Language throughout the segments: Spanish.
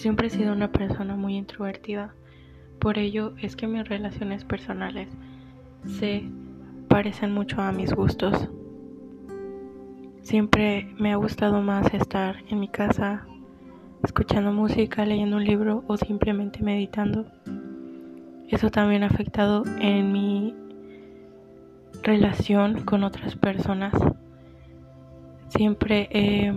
Siempre he sido una persona muy introvertida, por ello es que mis relaciones personales se parecen mucho a mis gustos. Siempre me ha gustado más estar en mi casa, escuchando música, leyendo un libro o simplemente meditando. Eso también ha afectado en mi relación con otras personas. Siempre he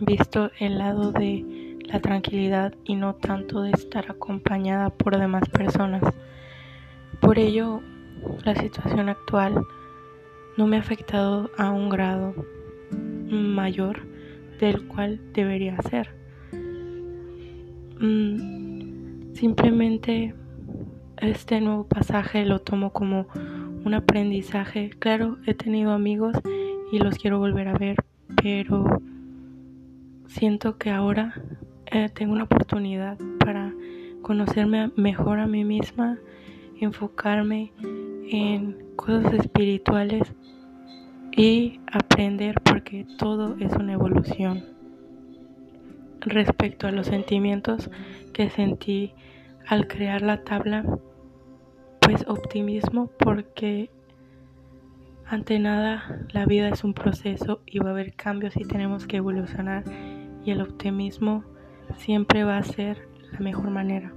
visto el lado de la tranquilidad y no tanto de estar acompañada por demás personas. Por ello, la situación actual no me ha afectado a un grado mayor del cual debería ser. Mm, simplemente este nuevo pasaje lo tomo como un aprendizaje. Claro, he tenido amigos y los quiero volver a ver, pero siento que ahora eh, tengo una oportunidad para conocerme mejor a mí misma, enfocarme en cosas espirituales y aprender porque todo es una evolución. Respecto a los sentimientos que sentí al crear la tabla, pues optimismo porque ante nada la vida es un proceso y va a haber cambios y tenemos que evolucionar y el optimismo siempre va a ser la mejor manera.